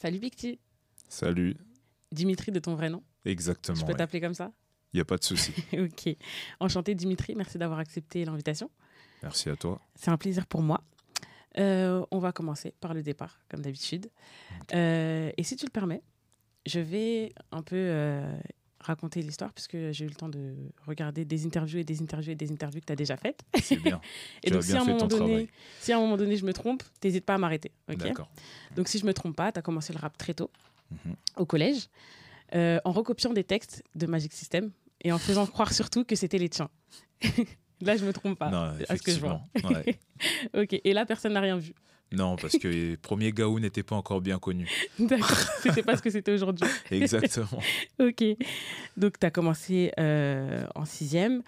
Salut Bicti. Salut. Dimitri de ton vrai nom. Exactement. Je peux t'appeler comme ça Il n'y a pas de souci. ok. Enchanté Dimitri, merci d'avoir accepté l'invitation. Merci à toi. C'est un plaisir pour moi. Euh, on va commencer par le départ, comme d'habitude. Euh, et si tu le permets, je vais un peu euh, raconter l'histoire, puisque j'ai eu le temps de regarder des interviews et des interviews et des interviews que tu as déjà faites. C'est bien. et tu donc, as si à, un fait moment ton donné, travail. si à un moment donné je me trompe, n'hésite pas à m'arrêter. ok? D'accord. donc, si je me trompe pas, tu as commencé le rap très tôt, Mhm. au collège, euh, en recopiant des textes de Magic System et en faisant croire surtout que c'était les tiens. Là, je me trompe pas. non, à ce que je vois. effectivement. Ouais. Ok, et là, personne n'a rien vu. Non, parce que les premiers Gaou n'étaient pas encore bien connus. D'accord, c'était pas ce que c'était aujourd'hui. Exactement. Ok, donc tu as commencé euh, en sixième,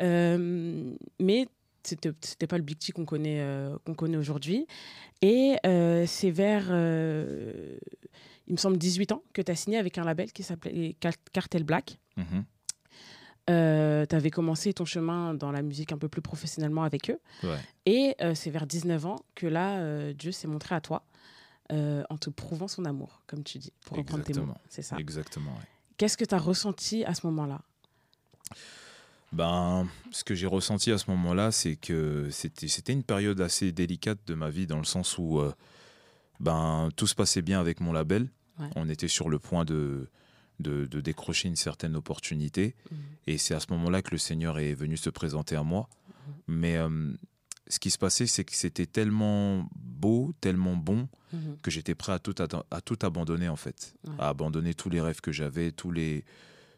euh, mais c'était c'était pas le Big T qu'on connaît, euh, qu'on connaît aujourd'hui. Et c'est vers, il me semble, 18 ans que tu as signé avec un label qui s'appelait Car- Cartel Black. Mhm. tu avais commencé ton chemin dans la musique un peu plus professionnellement avec eux. Ouais. Et euh, c'est vers 19 ans que là, euh, Dieu s'est montré à toi euh, en te prouvant son amour, comme tu dis, pour reprendre tes mots. Exactement. C'est ça. Exactement. ouais. Qu'est-ce que tu as ressenti à ce moment-là? Ben, ce que j'ai ressenti à ce moment-là, c'est que c'était une période assez délicate de ma vie dans le sens où euh, ben tout se passait bien avec mon label. Ouais. On était sur le point de de, de décrocher une certaine opportunité. Mhm. Et c'est à ce moment-là que le Seigneur est venu se présenter à moi. Mais euh, ce qui se passait, c'est que c'était tellement beau, tellement bon, Mhm. que j'étais prêt à tout, à tout abandonner, en fait. Ouais. À abandonner tous les rêves que j'avais, tous les...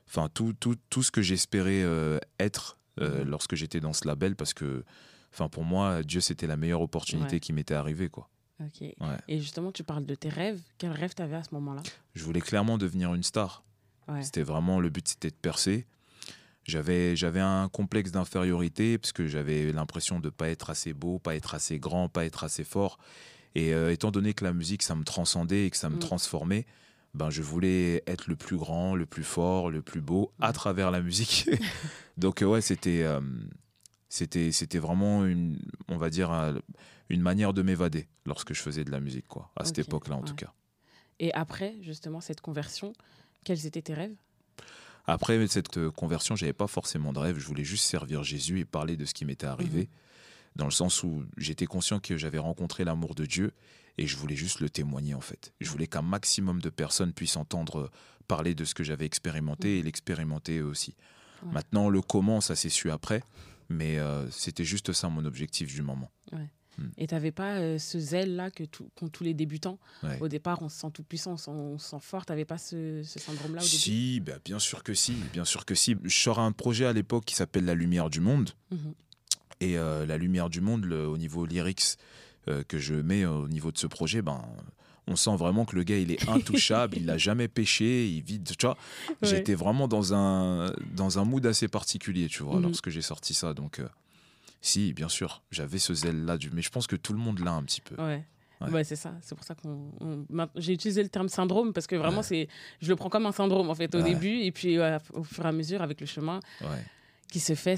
Enfin, tout, tout, tout ce que j'espérais euh, être euh, Mhm. lorsque j'étais dans ce label, parce que, enfin, pour moi, Dieu, c'était la meilleure opportunité Ouais. qui m'était arrivée, quoi. Ok. Ouais. Et justement, tu parles de tes rêves. Quels rêves tu avais à ce moment-là? Je voulais clairement devenir une star. Ouais. C'était vraiment le but, c'était de percer. J'avais, j'avais un complexe d'infériorité parce que j'avais l'impression de pas être assez beau, pas être assez grand, pas être assez fort. Et euh, étant donné que la musique, ça me transcendait et que ça me Mm. transformait, ben je voulais être le plus grand, le plus fort, le plus beau à Ouais. travers la musique. Donc euh, ouais, c'était, euh, c'était, c'était vraiment une, on va dire, une manière de m'évader lorsque je faisais de la musique, quoi. À cette époque-là, en ouais. tout cas. Et après, justement, cette conversion, quels étaient tes rêves? Après cette euh, conversion, j'avais pas forcément de rêve. Je voulais juste servir Jésus et parler de ce qui m'était arrivé, dans le sens où j'étais conscient que j'avais rencontré l'amour de Dieu et je voulais juste le témoigner en fait. Je voulais qu'un maximum de personnes puissent entendre euh, parler de ce que j'avais expérimenté et l'expérimenter eux aussi. Ouais. Maintenant, le comment, ça s'est su après, mais euh, c'était juste ça mon objectif du moment. Et tu n'avais pas euh, ce zèle-là que qu'ont tous les débutants? Ouais. Au départ, on se sent tout puissant, on se sent, fort. Tu n'avais pas ce, ce syndrome-là au début? Si, bah, bien sûr que si, bien sûr que si. Je sors un projet à l'époque qui s'appelle La Lumière du Monde. Mhm. Et euh, la lumière du monde, le- au niveau lyrics euh, que je mets au niveau de ce projet, ben, on sent vraiment que le gars, il est intouchable, il n'a jamais péché, il vit. Tu vois, Ouais. j'étais vraiment dans un, dans un mood assez particulier, tu vois, Mhm. lorsque j'ai sorti ça. Donc, euh, si, bien sûr, j'avais ce zèle-là, du... mais je pense que tout le monde l'a un petit peu. Ouais. Ouais. Ouais, c'est ça. C'est pour ça qu'on. on- maintenant, J'ai utilisé le terme syndrome parce que vraiment, Ouais. c'est, je le prends comme un syndrome en fait au Ouais. début et puis au fur et à mesure avec le chemin qui se fait,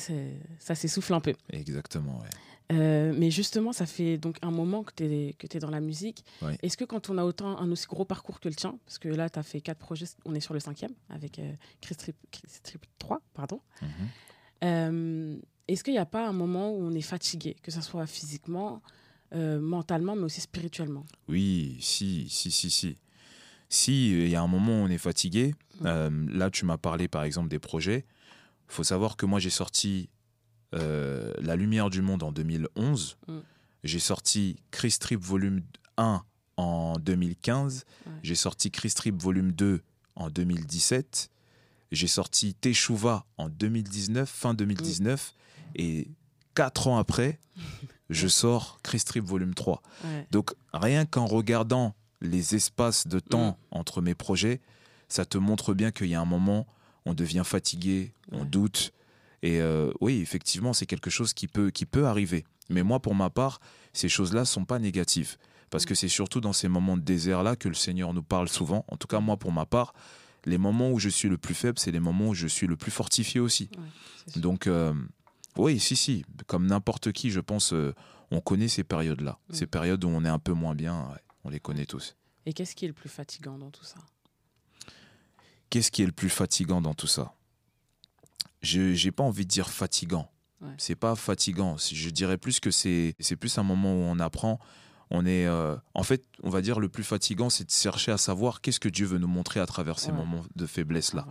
ça s'essouffle un peu. exactement. Ouais. Euh, mais justement, ça fait donc un moment que tu es, que es dans la musique. Est-ce que quand on a autant un aussi gros parcours que le tien, parce que là, tu as fait quatre projets, on est sur le cinquième avec euh, Chris, Trip, Chris Trip 3, pardon. Mhm. Euh, Est-ce qu'il n'y a pas un moment où on est fatigué, que ce soit physiquement, euh, mentalement, mais aussi spirituellement? Oui, si, si, si, si. Si, il y a un moment où on est fatigué, euh, là tu m'as parlé par exemple des projets, faut savoir que moi j'ai sorti euh, La Lumière du Monde en 2011, Mm. j'ai sorti Chris Trip volume 1 en 2015, Ouais. j'ai sorti Chris Trip volume 2 en 2017, j'ai sorti Teshuva en 2019, fin 2019, et quatre ans après, je sors Chris Trip volume 3. Ouais. Donc rien qu'en regardant les espaces de temps entre mes projets, ça te montre bien qu'il y a un moment, on devient fatigué, on doute. Et euh, oui, effectivement, c'est quelque chose qui peut, qui peut arriver. Mais moi, pour ma part, ces choses-là ne sont pas négatives. Parce que c'est surtout dans ces moments de désert-là que le Seigneur nous parle souvent. En tout cas, moi, pour ma part, les moments où je suis le plus faible, c'est les moments où je suis le plus fortifié aussi. Ouais. Donc, euh, oui, si, si, comme n'importe qui, je pense, euh, on connaît ces périodes-là. Mm. Ces périodes où on est un peu moins bien, ouais, on les connaît tous. Et qu'est-ce qui est le plus fatigant dans tout ça? Qu'est-ce qui est le plus fatigant dans tout ça? Je n'ai pas envie de dire fatigant. Ouais. C'est pas fatigant. Si- Je dirais plus que c'est c'est plus un moment où on apprend. On est, euh, en fait, on va dire le plus fatigant, c'est de chercher à savoir qu'est-ce que Dieu veut nous montrer à travers ces Ouais. moments de faiblesse là.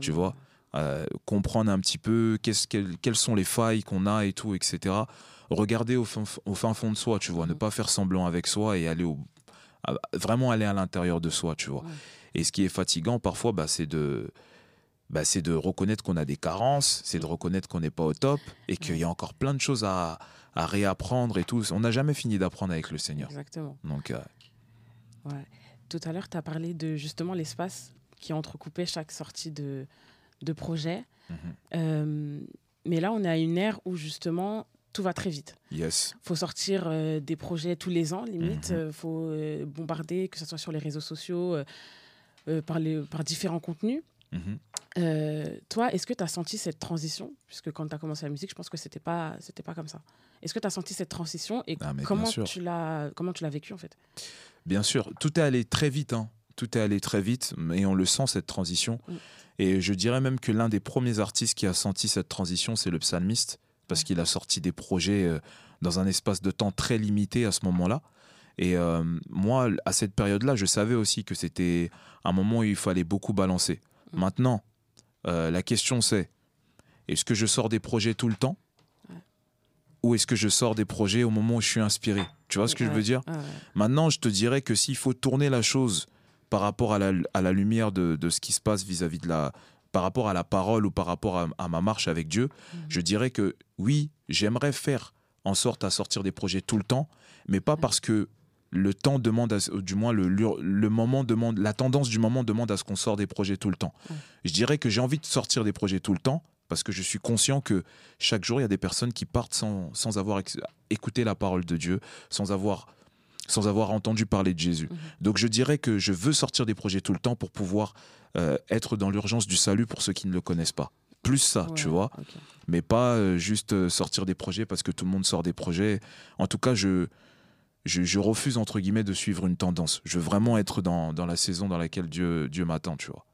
Tu vois? Euh, comprendre un petit peu qu'est-ce quelles, quelles sont les failles qu'on a et tout, etc. Regarder au fin, au fin fond de soi, tu vois, ne Mhm. pas faire semblant avec soi et aller au, vraiment aller à l'intérieur de soi, tu vois. Ouais. Et ce qui est fatigant parfois, bah, c'est de bah, c'est de reconnaître qu'on a des carences, c'est de reconnaître qu'on n'est pas au top et qu'il y a encore plein de choses à, à réapprendre et tout. On n'a jamais fini d'apprendre avec le Seigneur. Exactement. Donc, euh, Ouais. Tout à l'heure, tu as parlé de justement l'espace qui entrecoupait chaque sortie de, de projet. mhm. Euh, mais là, on est à une ère où justement tout va très vite. yes. faut sortir euh, des projets tous les ans, limite. Il faut euh, bombarder, que ce soit sur les réseaux sociaux, par, les, par différents contenus. Mhm. Toi, est-ce que tu as senti cette transition? Puisque quand tu as commencé la musique, je pense que c'était pas, c'était pas comme ça. Est-ce que tu as senti cette transition et Ah, comment tu l'as comment tu l'as vécu en fait? Bien sûr, tout est allé très vite. hein. Tout est allé très vite, et on le sent, cette transition. Mm. Et je dirais même que l'un des premiers artistes qui a senti cette transition, c'est le psalmiste, parce qu'il a sorti des projets euh, dans un espace de temps très limité à ce moment-là. Et euh, moi, à cette période-là, je savais aussi que c'était un moment où il fallait beaucoup balancer. Mm. Maintenant, euh, la question c'est, est-ce que je sors des projets tout le temps Ouais. Ou est-ce que je sors des projets au moment où je suis inspiré? Tu vois ce que je veux dire? ouais. Maintenant, je te dirais que s'il faut tourner la chose par rapport à la, à la lumière de, de ce qui se passe vis-à-vis de la. par rapport à la parole ou par rapport à, à ma marche avec Dieu, Mhm. je dirais que oui, j'aimerais faire en sorte à sortir des projets tout le temps, mais pas Mhm. parce que le temps demande, à- ou du moins le, le, le moment demande, la tendance du moment demande à ce qu'on sort des projets tout le temps. Je dirais que j'ai envie de sortir des projets tout le temps parce que je suis conscient que chaque jour, il y a des personnes qui partent sans, sans avoir écouté la parole de Dieu, sans avoir, sans avoir entendu parler de Jésus. Mhm. Donc je dirais que je veux sortir des projets tout le temps pour pouvoir euh, être dans l'urgence du salut pour ceux qui ne le connaissent pas. Plus ça, tu vois mais pas euh, juste euh, sortir des projets parce que tout le monde sort des projets. En tout cas, je, je, je refuse, entre guillemets, de suivre une tendance. Je veux vraiment être dans, dans la saison dans laquelle Dieu, Dieu m'attend, tu vois.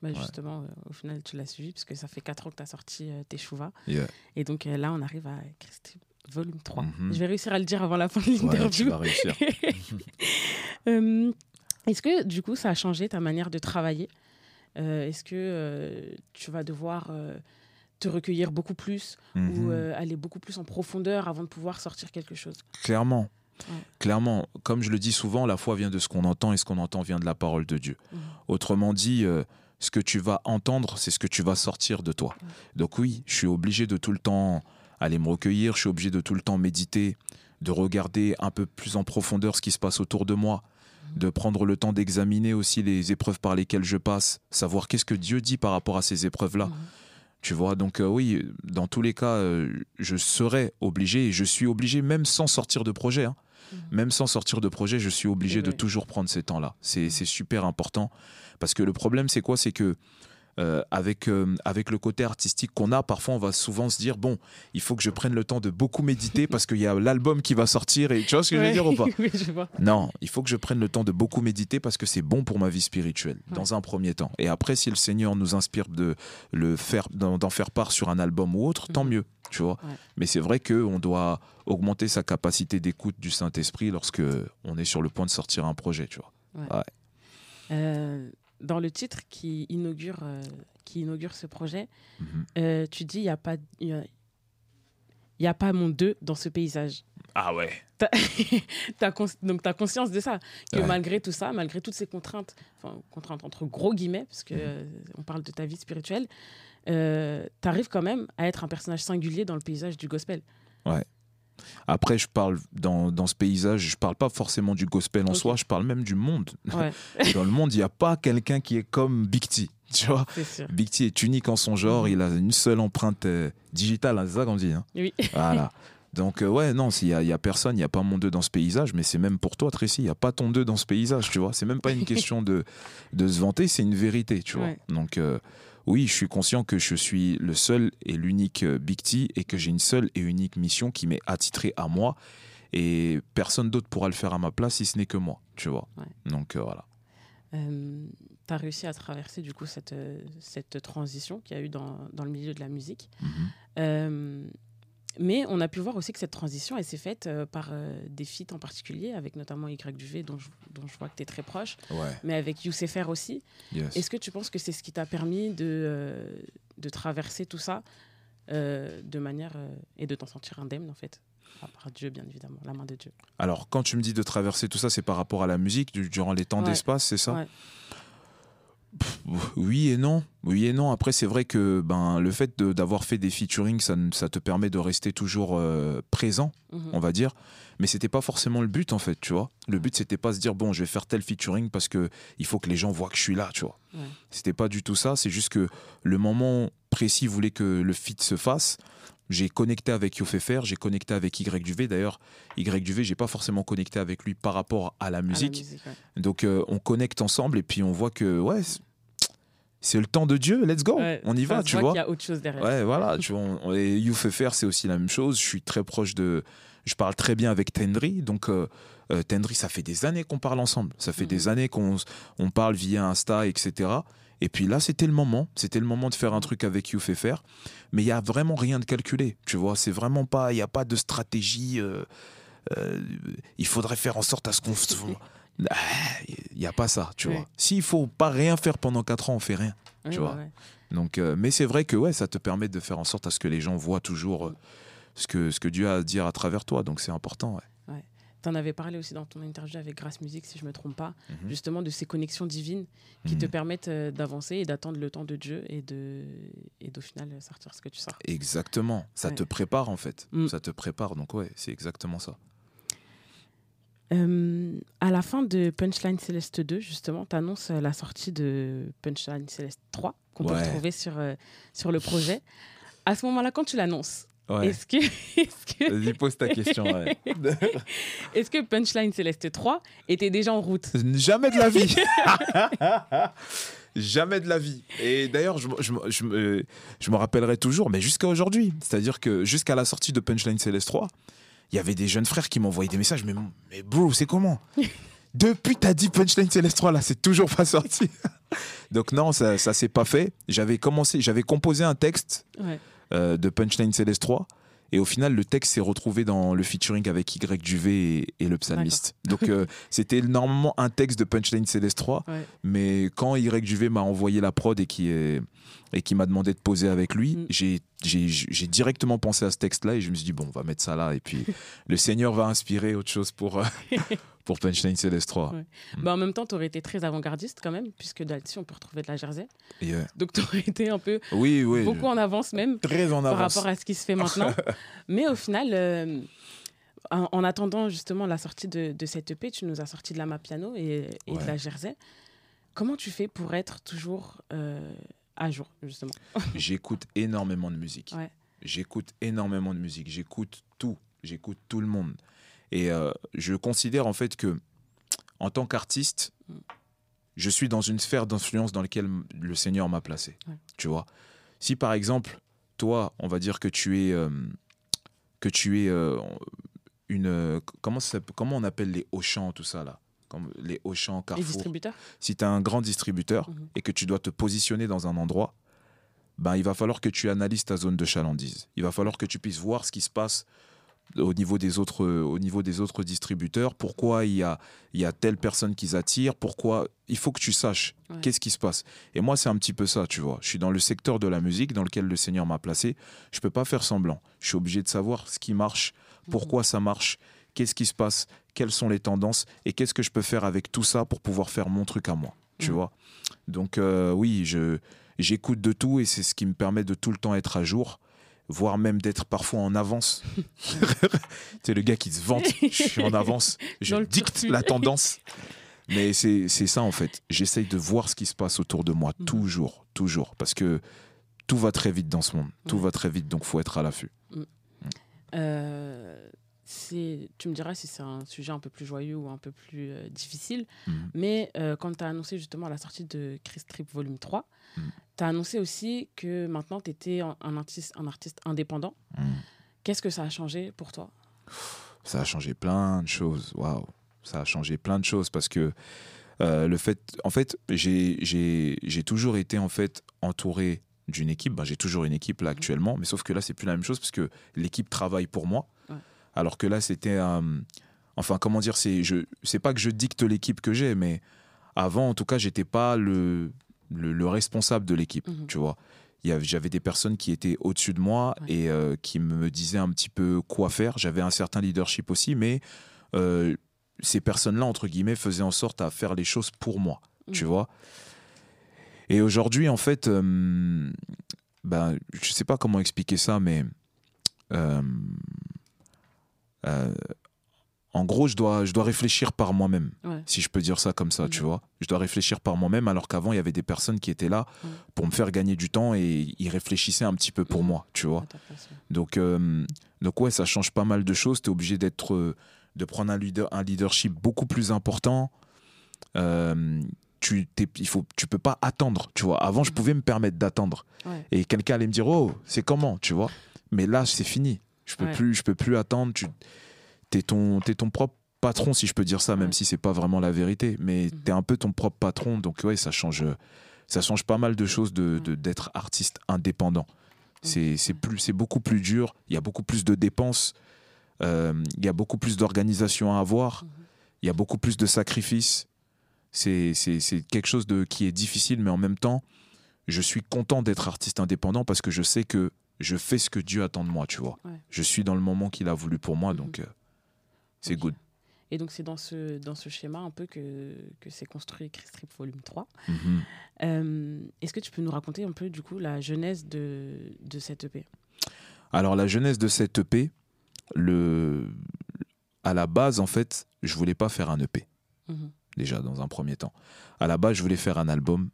Bah, justement, euh, au final, tu l'as suivi puisque ça fait 4 ans que tu as sorti euh, Teshuva. Yeah. Et donc euh, là, on arrive à Christ volume 3. Mhm. Je vais réussir à le dire avant la fin de l'interview. Euh, Est-ce que du coup, ça a changé ta manière de travailler? Euh, Est-ce que euh, tu vas devoir te recueillir beaucoup plus ou Mhm. aller beaucoup plus en profondeur avant de pouvoir sortir quelque chose? Clairement. Ouais. Clairement, comme je le dis souvent, la foi vient de ce qu'on entend et ce qu'on entend vient de la parole de Dieu. Mhm. Autrement dit, ce que tu vas entendre, c'est ce que tu vas sortir de toi. Donc oui, je suis obligé de tout le temps aller me recueillir, je suis obligé de tout le temps méditer, de regarder un peu plus en profondeur ce qui se passe autour de moi, de prendre le temps d'examiner aussi les épreuves par lesquelles je passe, savoir qu'est-ce que Dieu dit par rapport à ces épreuves-là. Mhm. Tu vois, donc euh, oui, dans tous les cas, euh, je serai obligé, et je suis obligé, même sans sortir de projet, hein, Mhm. même sans sortir de projet, je suis obligé de toujours prendre ces temps-là. C'est c'est super important. Parce que le problème, c'est quoi? C'est que euh, avec, euh, avec le côté artistique qu'on a, parfois on va souvent se dire, bon, il faut que je prenne le temps de beaucoup méditer parce qu'il y a l'album qui va sortir, et tu vois ce que je veux dire ou pas? Oui, je vois. non, il faut que je prenne le temps de beaucoup méditer parce que c'est bon pour ma vie spirituelle, Ouais. dans un premier temps. Et après, si le Seigneur nous inspire de le faire, d'en faire part sur un album ou autre, tant Mhm. mieux, tu vois. Ouais. Mais c'est vrai qu'on doit augmenter sa capacité d'écoute du Saint-Esprit lorsque on est sur le point de sortir un projet, tu vois. Euh, dans le titre qui inaugure, euh, qui inaugure ce projet, Mhm. euh, tu dis il n'y a pas. Y a- y a pas mon deux dans ce paysage. Ah ouais. Donc tu as conscience de ça, que Ouais. malgré tout ça, malgré toutes ces contraintes, enfin contraintes entre gros guillemets, parce que Mhm. euh, on parle de ta vie spirituelle, tu arrives quand même à être un personnage singulier dans le paysage du gospel. Après, je parle dans, dans ce paysage, je parle pas forcément du gospel en soi, je parle même du monde. Ouais, Dans le monde, il n'y a pas quelqu'un qui est comme Big T, tu vois. Big T est unique en son genre, Mhm. il a une seule empreinte euh, digitale, hein, c'est ça qu'on dit. hein Oui. voilà. Donc, euh, ouais, non, il n'y a, y a personne, il n'y a pas mon deux dans ce paysage, mais c'est même pour toi, Tracy, il n'y a pas ton deux dans ce paysage, tu vois. C'est même pas une question de, de se vanter, c'est une vérité, tu vois. Ouais. Donc, euh, oui, je suis conscient que je suis le seul et l'unique euh, Big T et que j'ai une seule et unique mission qui m'est attitrée à moi Et personne d'autre pourra le faire à ma place si ce n'est que moi, tu vois. Ouais. Donc euh, voilà. tu as réussi à traverser du coup cette, euh, cette transition qu'il y a eu dans, dans le milieu de la musique. Mhm. Euh, mais on a pu voir aussi que cette transition, elle s'est faite euh, par euh, des feats en particulier, avec notamment Y Duvet, dont je, dont je vois que tu es très proche, Ouais, mais avec Youssef R aussi. yes. Est-ce que tu penses que c'est ce qui t'a permis de, euh, de traverser tout ça de manière. et de t'en sentir indemne, en fait À part Dieu, bien évidemment, la main de Dieu? Alors, quand tu me dis de traverser tout ça, c'est par rapport à la musique, du- durant les temps Ouais. d'espace, c'est ça? Ouais. Oui et non. Oui et non. Après, c'est vrai que ben, le fait de- d'avoir fait des featuring, ça, te permet de rester toujours euh, présent, Mhm. on va dire. Mais c'était pas forcément le but, en fait, tu vois. Le but, c'était pas se dire, bon, je vais faire tel featuring parce que il faut que les gens voient que je suis là, tu vois. Ouais. C'était pas du tout ça. C'est juste que le moment précis voulait que le feat se fasse. J'ai connecté avec Yofefer, j'ai connecté avec Y Duvet. D'ailleurs, Y Duvet, j'ai pas forcément connecté avec lui par rapport à la À la musique. ouais. Donc euh, on connecte ensemble et puis on voit que ouais, c'est- le temps de Dieu, let's go, Ouais, on y va, tu vois. qu'il y a autre chose derrière. Ouais, voilà, tu vois. on- et YouFFR, c'est aussi la même chose. Je suis très proche de. Je parle très bien avec Tendry. Donc, euh, euh, Tendry, ça fait des années qu'on parle ensemble. Ça fait Mhm. des années qu'on on parle via Insta, etc. Et puis là, c'était le moment. C'était le moment de faire un truc avec YouFFR. Mais il y a vraiment rien de calculé. Tu vois, c'est vraiment pas. Il n'y a pas de stratégie. euh, euh, il faudrait faire en sorte à ce qu'on. Ah, Il n'y a pas ça, tu Ouais. vois. S'il faut pas rien faire pendant 4 ans, on fait rien. Tu ouais, vois. ouais. Donc, euh, mais c'est vrai que ouais, ça te permet de faire en sorte à ce que les gens voient toujours euh, ce, que, ce que Dieu a à dire à travers toi. Donc c'est important. Ouais. Tu en avais parlé aussi dans ton interview avec Grace Music, si je ne me trompe pas, Mhm. justement de ces connexions divines qui te Mhm. permettent euh, d'avancer et d'attendre le temps de Dieu et de et d'au final euh, sortir ce que tu sors. Exactement. Ça Ouais. te prépare en fait. Mm. Ça te prépare. Donc ouais, c'est exactement ça. Euh, à la fin de Punchline Céleste 2, justement, tu annonces la sortie de Punchline Céleste 3, qu'on peut retrouver sur, euh, sur le projet. À ce moment-là, quand tu l'annonces, Ouais. est-ce que, Vas-y, pose ta question. ouais. est-ce que Punchline Céleste 3 était déjà en route? Jamais de la vie. Jamais de la vie. Et d'ailleurs, je me rappellerai toujours, mais jusqu'à aujourd'hui. C'est-à-dire que jusqu'à la sortie de Punchline Céleste 3, il y avait des jeunes frères qui m'envoyaient des messages. Mais, mais bro, c'est comment? Depuis t'as dit Punchline Céleste 3, là, c'est toujours pas sorti. Donc non, ça, ça s'est pas fait. J'avais commencé, j'avais composé un texte Ouais. Euh, de Punchline Céleste 3. Et au final, le texte s'est retrouvé dans le featuring avec Y Duvet et, et le psalmiste. Donc, euh, c'était normalement un texte de Punchline Céleste 3. Ouais. Mais quand Y Duvet m'a envoyé la prod et qui, est, et qui m'a demandé de poser avec lui, Mm. j'ai, j'ai, j'ai directement pensé à ce texte-là et je me suis dit, bon, on va mettre ça là. Et puis, le Seigneur va inspirer autre chose pour, euh, pour Punchline Céleste 3. Ouais. Bah, en même temps, tu aurais été très avant-gardiste quand même, puisque là-dessus, on peut retrouver de la jersey. Donc, tu aurais été un peu oui, oui. beaucoup en avance même. Très en par avance. rapport à ce qui se fait maintenant. Mais au final, euh, en, en attendant justement la sortie de, de cette EP, tu nous as sorti de la Mapiano et, et Ouais. de la Jersey. Comment tu fais pour être toujours euh, à jour, justement? J'écoute énormément de musique. Ouais. J'écoute énormément de musique. J'écoute tout. J'écoute tout le monde. Et euh, je considère en fait que, en tant qu'artiste, je suis dans une sphère d'influence dans laquelle le Seigneur m'a placé. Ouais. Tu vois Si par exemple, toi, on va dire que tu es. euh, que tu es euh, une. comment, ça, comment on appelle les Auchan, tout ça là? Comme les Auchan, Les Carrefour distributeurs si tu es un grand distributeur Mhm. et que tu dois te positionner dans un endroit, ben, il va falloir que tu analyses ta zone de chalandise. Il va falloir que tu puisses voir ce qui se passe au niveau des autres, au niveau des autres distributeurs, pourquoi il y a, il y a telle personne qu'ils attirent, pourquoi... Il faut que tu saches Ouais. qu'est-ce qui se passe. Et moi, c'est un petit peu ça, tu vois. Je suis dans le secteur de la musique dans lequel le Seigneur m'a placé. Je peux pas faire semblant. Je suis obligé de savoir ce qui marche, pourquoi ça marche, qu'est-ce qui se passe, quelles sont les tendances et qu'est-ce que je peux faire avec tout ça pour pouvoir faire mon truc à moi, tu Mhm. vois. Donc euh, oui, je j'écoute de tout et c'est ce qui me permet de tout le temps être à jour, voire même d'être parfois en avance. c'est le gars qui se vante, je suis en avance, je dicte la tendance. Mais c'est ça en fait. J'essaye de voir ce qui se passe autour de moi, Mhm. toujours, toujours. Parce que tout va très vite dans ce monde. Tout Ouais. va très vite, donc faut être à l'affût. Euh, c'est- tu me diras si c'est un sujet un peu plus joyeux ou un peu plus euh, difficile, Mhm. mais euh, quand tu as annoncé justement la sortie de Chris Trip Volume 3, Mhm. tu as annoncé aussi que maintenant tu étais un, un artiste, un artiste indépendant. Mhm. Qu'est-ce que ça a changé pour toi? Ça a changé plein de choses. Waouh, ça a changé plein de choses parce que euh, le fait, en fait, j'ai toujours été en fait entouré d'une équipe. Ben, j'ai toujours une équipe là actuellement, mais sauf que là, c'est plus la même chose parce que l'équipe travaille pour moi. Alors que là, c'était. enfin, comment dire C'est c'est pas que je dicte l'équipe que j'ai, mais avant, en tout cas, j'étais pas le, le, responsable de l'équipe, mhm. tu vois. J'avais des personnes qui étaient au-dessus de moi et euh, qui me disaient un petit peu quoi faire. J'avais un certain leadership aussi, mais euh, ces personnes-là, entre guillemets, faisaient en sorte à faire les choses pour moi, tu mhm. vois. Et aujourd'hui, en fait, euh, ben, je sais pas comment expliquer ça, mais euh, euh, en gros, je dois, je dois réfléchir par moi-même, si je peux dire ça comme ça, tu vois. Je dois réfléchir par moi-même, alors qu'avant, il y avait des personnes qui étaient là pour me faire gagner du temps et ils réfléchissaient un petit peu pour moi, tu vois. Donc, donc ouais, ça change pas mal de choses. Tu es obligé d'être, de prendre un, leader, un leadership beaucoup plus important. Tu il faut tu peux pas attendre tu vois. Avant je pouvais me permettre d'attendre. Et quelqu'un allait me dire oh c'est comment tu vois. Mais là c'est fini je peux plus je peux plus attendre tu es ton es ton propre patron si je peux dire ça même si c'est pas vraiment la vérité mais mhm. tu es un peu ton propre patron donc ouais ça change ça change pas mal de choses de d'être artiste indépendant. C'est plus c'est beaucoup plus dur il y a beaucoup plus de dépenses euh, il y a beaucoup plus d'organisation à avoir mhm. il y a beaucoup plus de sacrifices. C'est quelque chose de, qui est difficile, mais en même temps, je suis content d'être artiste indépendant parce que je sais que je fais ce que Dieu attend de moi, tu vois. Je suis dans le moment qu'il a voulu pour moi, donc mhm. euh, c'est good. Et donc, c'est dans ce, dans ce schéma un peu que, que s'est construit Christrip Volume 3. Mhm. Euh, est-ce que tu peux nous raconter un peu, du coup, la genèse de, de cette EP Alors, la genèse de cette EP, le... à la base, en fait, je voulais pas faire un EP. Mhm déjà, dans un premier temps. À la base, je voulais faire un album.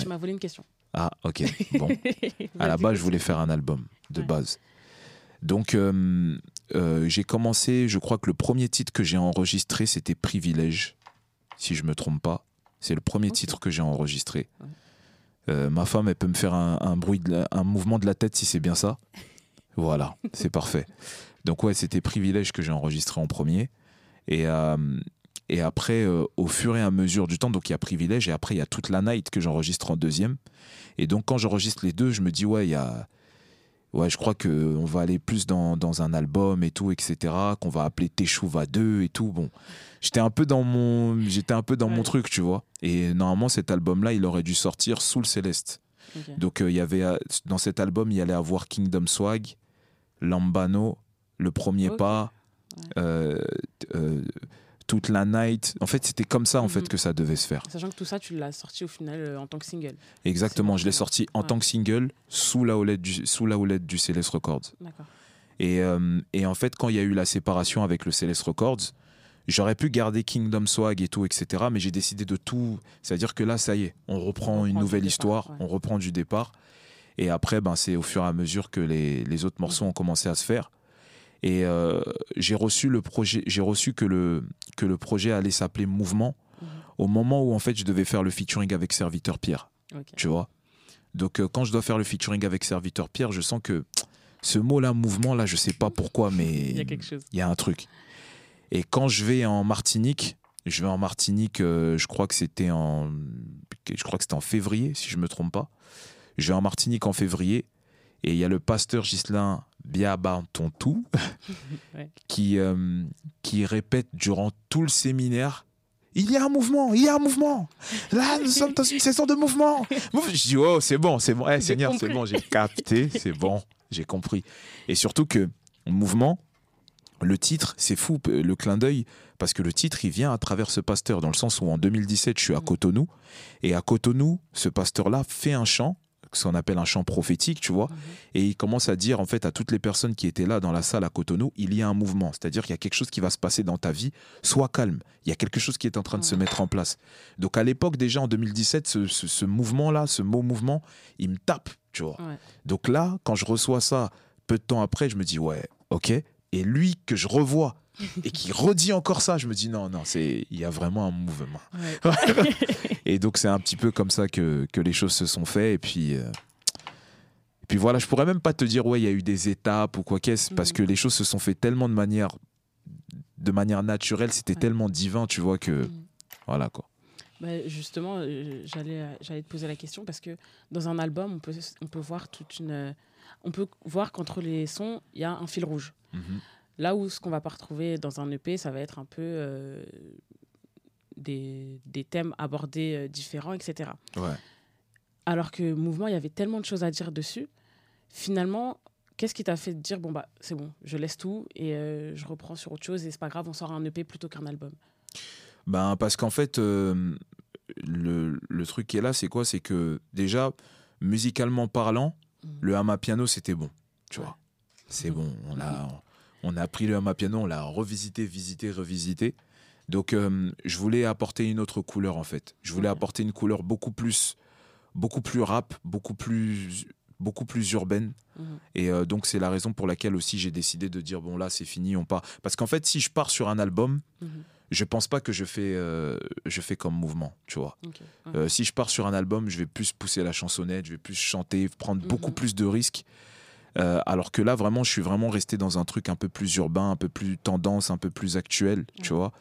Tu m'as volé une question. Ah, ok. Bon. à la base, je voulais faire un album de base. Donc, euh, euh, j'ai commencé, je crois que le premier titre que j'ai enregistré, c'était Privilège, si je me trompe pas. C'est le premier titre que j'ai enregistré. Euh, ma femme, elle peut me faire un, bruit, un mouvement de la tête si c'est bien ça. Voilà, c'est parfait. Donc ouais, c'était Privilège que j'ai enregistré en premier. Et, et après, euh, au fur et à mesure du temps, donc il y a Privilège et après il y a toute la night que j'enregistre en deuxième. Et donc quand j'enregistre les deux, je me dis, ouais, il y a. Ouais, je crois qu'on va aller plus dans, dans, un album et tout, etc. Qu'on va appeler Teshuva 2 et tout. Bon, j'étais un peu dans mon, j'étais un peu dans mon truc, tu vois. Et normalement, cet album-là, il aurait dû sortir sous le Céleste. Donc, euh, y avait, euh, dans cet album, il y allait avoir Kingdom Swag, Lambano, Le Premier Pas, euh, toute la night. En fait, c'était comme ça en fait mhm. que ça devait se faire. Sachant que tout ça, tu l'as sorti au final euh, en tant que single. Exactement, je l'ai sorti en tant que single sous la houlette du, sous la houlette du Celeste Records. Et, euh, et, en fait, quand il y a eu la séparation avec le Celeste Records, j'aurais pu garder Kingdom Swag et tout, etc. Mais j'ai décidé de tout. C'est-à-dire que là, ça y est, on reprend, une nouvelle histoire, on reprend du départ. Et après, ben, c'est au fur et à mesure que les, les autres morceaux ont commencé à se faire. Et euh, j'ai reçu le projet, j'ai reçu que le, que le projet allait s'appeler Mouvement mhm. au moment où en fait je devais faire le featuring avec Serviteur Pierre. Tu vois Donc euh, quand je dois faire le featuring avec Serviteur Pierre, je sens que ce mot-là, mouvement, là, je sais pas pourquoi, mais il y a quelque chose. Il y a un truc. Et quand je vais en Martinique, je vais en Martinique, euh, je crois que c'était en, je crois que c'était en février, si je me trompe pas. Je vais en Martinique en février et il y a le pasteur Gislain Biabantontou qui, euh, qui répète durant tout le séminaire il y a un mouvement, il y a un mouvement. Là, nous sommes dans une saison de mouvement. Je dis, oh, c'est bon, c'est bon. Eh, Seigneur, c'est bon, j'ai capté, c'est bon, j'ai compris. Et surtout que mouvement, le titre, c'est fou, le clin d'œil, parce que le titre, il vient à travers ce pasteur, dans le sens où en 2017, je suis à mm. Cotonou. Et à Cotonou, ce pasteur-là fait un chant ce qu'on appelle un chant prophétique, tu vois. Mhm. Et il commence à dire, en fait, à toutes les personnes qui étaient là dans la salle à Cotonou, il y a un mouvement. C'est-à-dire qu'il y a quelque chose qui va se passer dans ta vie. Sois calme. Il y a quelque chose qui est en train de se mettre en place. Donc, à l'époque, déjà en 2017, ce, mouvement-là, ce mot mouvement, il me tape, tu vois. Donc là, quand je reçois ça, peu de temps après, je me dis, ouais, ok. Et lui, que je revois et qui redit encore ça, je me dis non, non, c'est il y a vraiment un mouvement. et donc c'est un petit peu comme ça que, que les choses se sont faites et puis euh, puis voilà, je pourrais même pas te dire, ouais, il y a eu des étapes ou quoi qu'est-ce, parce Mhm. que les choses se sont fait tellement de manière, de manière naturelle, c'était Ouais. tellement divin, tu vois, que Mhm. voilà quoi. Bah, justement, euh, j'allais, euh, j'allais te poser la question parce que dans un album, on peut, on peut voir toute une, on peut voir qu'entre les sons, il y a un fil rouge. Mhm. Là où ce qu'on va pas retrouver dans un EP, ça va être un peu euh, des, des thèmes abordés euh, différents, etc. Ouais. Alors que Mouvement, il y avait tellement de choses à dire dessus. Finalement, qu'est-ce qui t'a fait dire bon bah c'est bon, je laisse tout et euh, je reprends sur autre chose et c'est pas grave, on sort un EP plutôt qu'un album? Ben, parce qu'en fait, le, le truc qui est là, c'est quoi? C'est que déjà, musicalement parlant, Mhm. le Hama Piano, c'était bon. Tu Ouais. vois, c'est bon. On a, on a pris le Hama Piano, on l'a revisité, visité, revisité. Donc, euh, je voulais apporter une autre couleur, en fait. Je voulais Ouais. apporter une couleur beaucoup plus, beaucoup plus rap, beaucoup plus, beaucoup plus urbaine. Mhm. Et euh, donc, c'est la raison pour laquelle aussi j'ai décidé de dire bon, là, c'est fini, on part. Parce qu'en fait, si je pars sur un album, Mhm. je pense pas que je fais, euh, je fais comme mouvement, tu vois. Si je pars sur un album, je vais plus pousser la chansonnette, je vais plus chanter, prendre beaucoup Mhm. plus de risques. Euh, alors que là, vraiment, je suis vraiment resté dans un truc un peu plus urbain, un peu plus tendance, un peu plus actuel, tu vois.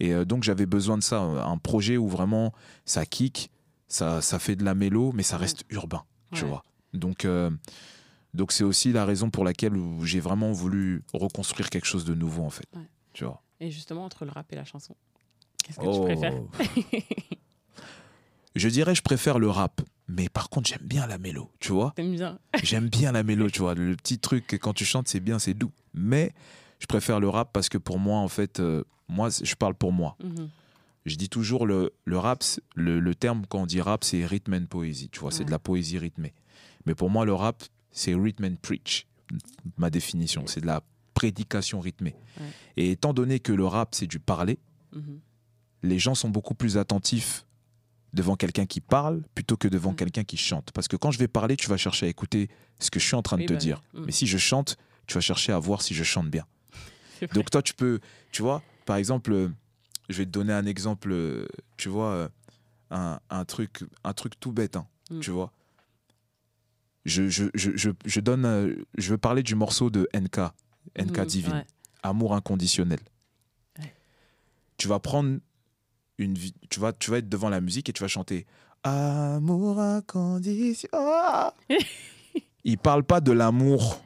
Et euh, donc, j'avais besoin de ça, un projet où vraiment ça kick, ça, ça fait de la mélo, mais ça Ouais. reste urbain, tu Ouais. vois. Donc, euh, donc c'est aussi la raison pour laquelle j'ai vraiment voulu reconstruire quelque chose de nouveau, en fait. Tu vois. Et justement, entre le rap et la chanson, qu'est-ce que Oh. tu préfères? Je dirais je préfère le rap, mais par contre j'aime bien la mélo, tu vois. T'aimes bien J'aime bien la mélo, tu vois. Le petit truc quand tu chantes c'est bien, c'est doux. Mais je préfère le rap parce que pour moi en fait, euh, moi je parle pour moi. Mhm. Je dis toujours le, le rap, le, le terme quand on dit rap c'est rhythm and poésie, tu vois. C'est de la poésie rythmée. Mais pour moi le rap c'est rhythm and preach, ma définition. C'est de la prédication rythmée. Ouais. Et étant donné que le rap c'est du parler, Mhm. les gens sont beaucoup plus attentifs devant quelqu'un qui parle plutôt que devant Mm. quelqu'un qui chante. Parce que quand je vais parler, tu vas chercher à écouter ce que je suis en train de Oui, te bah, dire. mm. Mais si je chante, tu vas chercher à voir si je chante bien. Donc toi, tu peux, tu vois, par exemple, euh, je vais te donner un exemple, euh, tu vois, euh, un, un truc, un truc tout bête, hein, Mm. tu vois. Je, je, je, je, je donne, je veux parler du morceau de NK, NK Divine. ouais. Amour inconditionnel. Ouais. Tu vas prendre une vie, tu vas, tu vas être devant la musique et tu vas chanter Amour inconditionnel. il parle pas de l'amour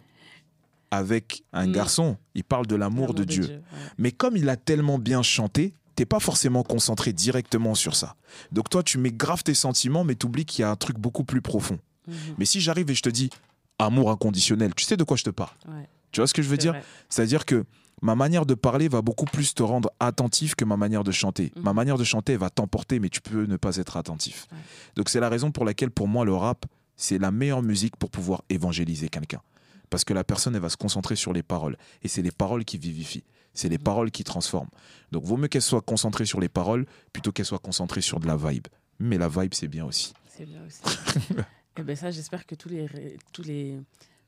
avec un Mm. garçon, il parle de l'amour de Dieu. ouais. Mais comme il a tellement bien chanté, t'es pas forcément concentré directement sur ça. Donc toi, tu mets grave tes sentiments, mais t'oublies qu'il y a un truc beaucoup plus profond. Mhm. Mais si j'arrive et je te dis amour inconditionnel, tu sais de quoi je te parle? Ouais, Tu vois ce que je veux c'est dire? c'est-à-dire que ma manière de parler va beaucoup plus te rendre attentif que ma manière de chanter. Mhm. Ma manière de chanter va t'emporter, mais tu peux ne pas être attentif. Ouais. Donc c'est la raison pour laquelle pour moi le rap, c'est la meilleure musique pour pouvoir évangéliser quelqu'un. Parce que la personne, elle va se concentrer sur les paroles. Et c'est les paroles qui vivifient. C'est les Mhm. paroles qui transforment. Donc vaut mieux qu'elle soit concentrée sur les paroles plutôt qu'elle soit concentrée sur de la vibe. Mais la vibe, c'est bien aussi. C'est bien aussi. Et ben ça, j'espère que tous les, tous les,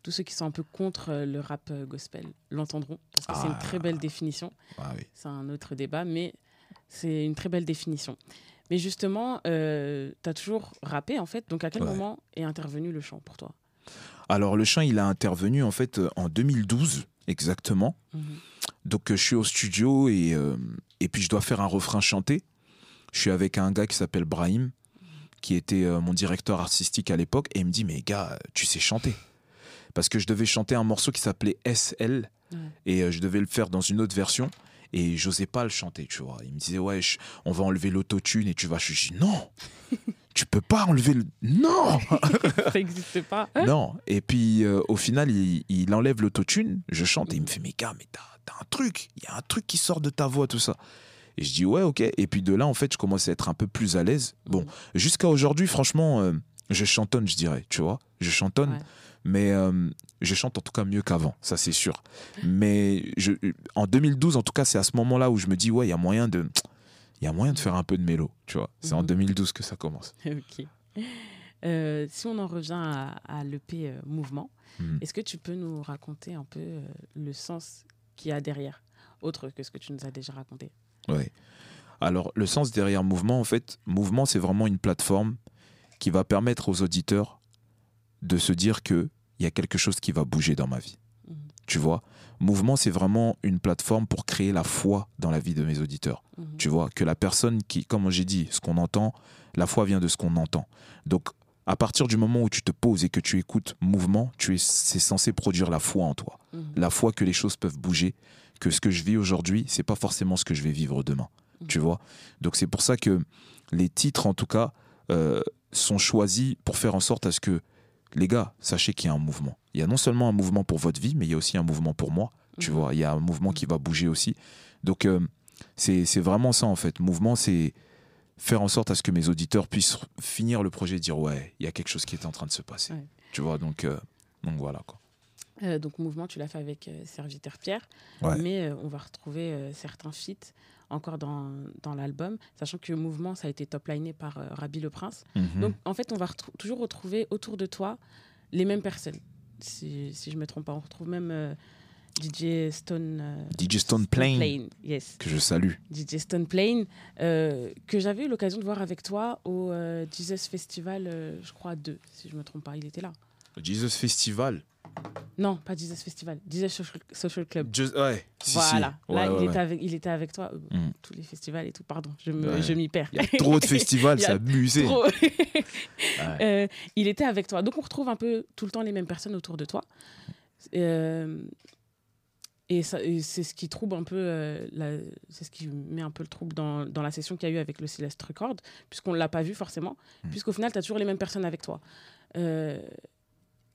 tous ceux qui sont un peu contre euh, le rap euh, gospel l'entendront parce que c'est une Ah. très belle définition. Ah oui. C'est un autre débat, mais c'est une très belle définition. Mais justement, tu as toujours rappé en fait. Donc à quel Ouais. moment est intervenu le chant pour toi? Alors le chant, il a intervenu en fait euh, en 2012 exactement. Mhm. Donc euh, je suis au studio et, euh, et puis je dois faire un refrain chanté. Je suis avec un gars qui s'appelle Brahim, qui était euh, mon directeur artistique à l'époque, et il me dit Mais gars, tu sais chanter Parce que je devais chanter un morceau qui s'appelait SL, Ouais. et euh, je devais le faire dans une autre version, et j'osais pas le chanter, tu vois. Il me disait Ouais, je- on va enlever l'autotune, et tu vas. Je dis Non Tu peux pas enlever le. Non ça n'existe pas. non. Et puis, euh, au final, il, il enlève l'autotune, je chante et il me fait Mais gars, mais t'as un truc, il y a un truc qui sort de ta voix, tout ça. Et je dis Ouais, ok. Et puis de là, en fait, je commence à être un peu plus à l'aise. Bon, Mhm. jusqu'à aujourd'hui, franchement, euh, je chantonne, je dirais, tu vois. Je chantonne, Ouais. mais euh, je chante en tout cas mieux qu'avant, ça c'est sûr. Mais je, en 2012, en tout cas, c'est à ce moment-là où je me dis Ouais, il y a moyen de. Il y a moyen de faire un peu de mélo, tu vois. C'est en Mhm. 2012 que ça commence. ok. Euh, si on en revient à, à l'EP euh, Mouvement, Mhm. est-ce que tu peux nous raconter un peu euh, le sens qu'il y a derrière, autre que ce que tu nous as déjà raconté? Ouais. Alors, le sens derrière mouvement, en fait, mouvement, c'est vraiment une plateforme qui va permettre aux auditeurs de se dire que il y a quelque chose qui va bouger dans ma vie. Mhm. Tu vois Mouvement, c'est vraiment une plateforme pour créer la foi dans la vie de mes auditeurs. Mhm. Tu vois Que la personne qui, comme j'ai dit, ce qu'on entend, la foi vient de ce qu'on entend. Donc, à partir du moment où tu te poses et que tu écoutes mouvement, tu es, c'est censé produire la foi en toi. Mhm. La foi que les choses peuvent bouger, que ce que je vis aujourd'hui, c'est pas forcément ce que je vais vivre demain. Tu vois Donc, c'est pour ça que les titres, en tout cas, euh, sont choisis pour faire en sorte à ce que, les gars, sachez qu'il y a un mouvement. Il y a non seulement un mouvement pour votre vie, mais il y a aussi un mouvement pour moi. Tu Mhm. vois, il y a un mouvement qui va bouger aussi. Donc, euh, c'est c'est vraiment ça, en fait. Mouvement, c'est faire en sorte à ce que mes auditeurs puissent finir le projet et dire ouais, il y a quelque chose qui est en train de se passer. Ouais. Tu vois, donc, euh, donc voilà quoi. Euh, donc mouvement, tu l'as fait avec Serviteur Pierre, Ouais. mais on va retrouver certains feats encore dans, dans l'album, sachant que mouvement, ça a été top-liné par euh, Rabbi Le Prince. Mhm. Donc en fait, on va retrou- toujours retrouver autour de toi les mêmes personnes. Si, si je me trompe pas, on retrouve même euh, DJ Stone. euh, DJ Stone Plain, yes. que je salue. DJ Stone Plain, euh, que j'avais eu l'occasion de voir avec toi au Jesus Festival, je crois, 2, si je me trompe pas. Il était là. Jesus Festival. Non, pas Jesus Festival, Jesus Social, Social Club. Just- ouais, si, voilà, là, ouais, il, ouais. Était avec, il était avec toi. euh, Mm. Tous les festivals et tout, pardon, je m'y perds. Il y a trop de festivals, c'est abusé. Euh, il était avec toi. Donc on retrouve un peu tout le temps les mêmes personnes autour de toi. Euh, et, c'est ce qui trouble un peu, euh, c'est ce qui met un peu le trouble dans, dans la session qu'il y a eu avec le Celeste Record, puisqu'on ne l'a pas vu forcément, Mm. puisqu'au final, tu as toujours les mêmes personnes avec toi.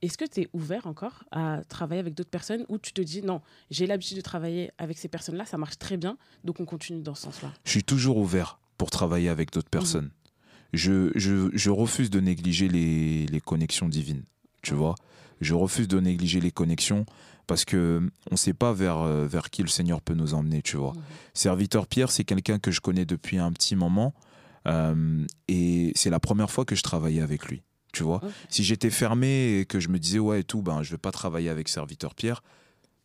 Est-ce que tu es ouvert encore à travailler avec d'autres personnes ou tu te dis non, j'ai l'habitude de travailler avec ces personnes-là, ça marche très bien, donc on continue dans ce sens-là? Je suis toujours ouvert pour travailler avec d'autres personnes. Je, je, je refuse de négliger les, les connexions divines. Tu vois Je refuse de négliger les connexions parce que on ne sait pas vers, euh, vers qui le Seigneur peut nous emmener, tu vois. Mhm. Serviteur Pierre, c'est quelqu'un que je connais depuis un petit moment euh, et c'est la première fois que je travaillais avec lui. Tu vois. Si j'étais fermé et que je me disais, ouais, et tout, ben, je vais pas travailler avec Serviteur Pierre,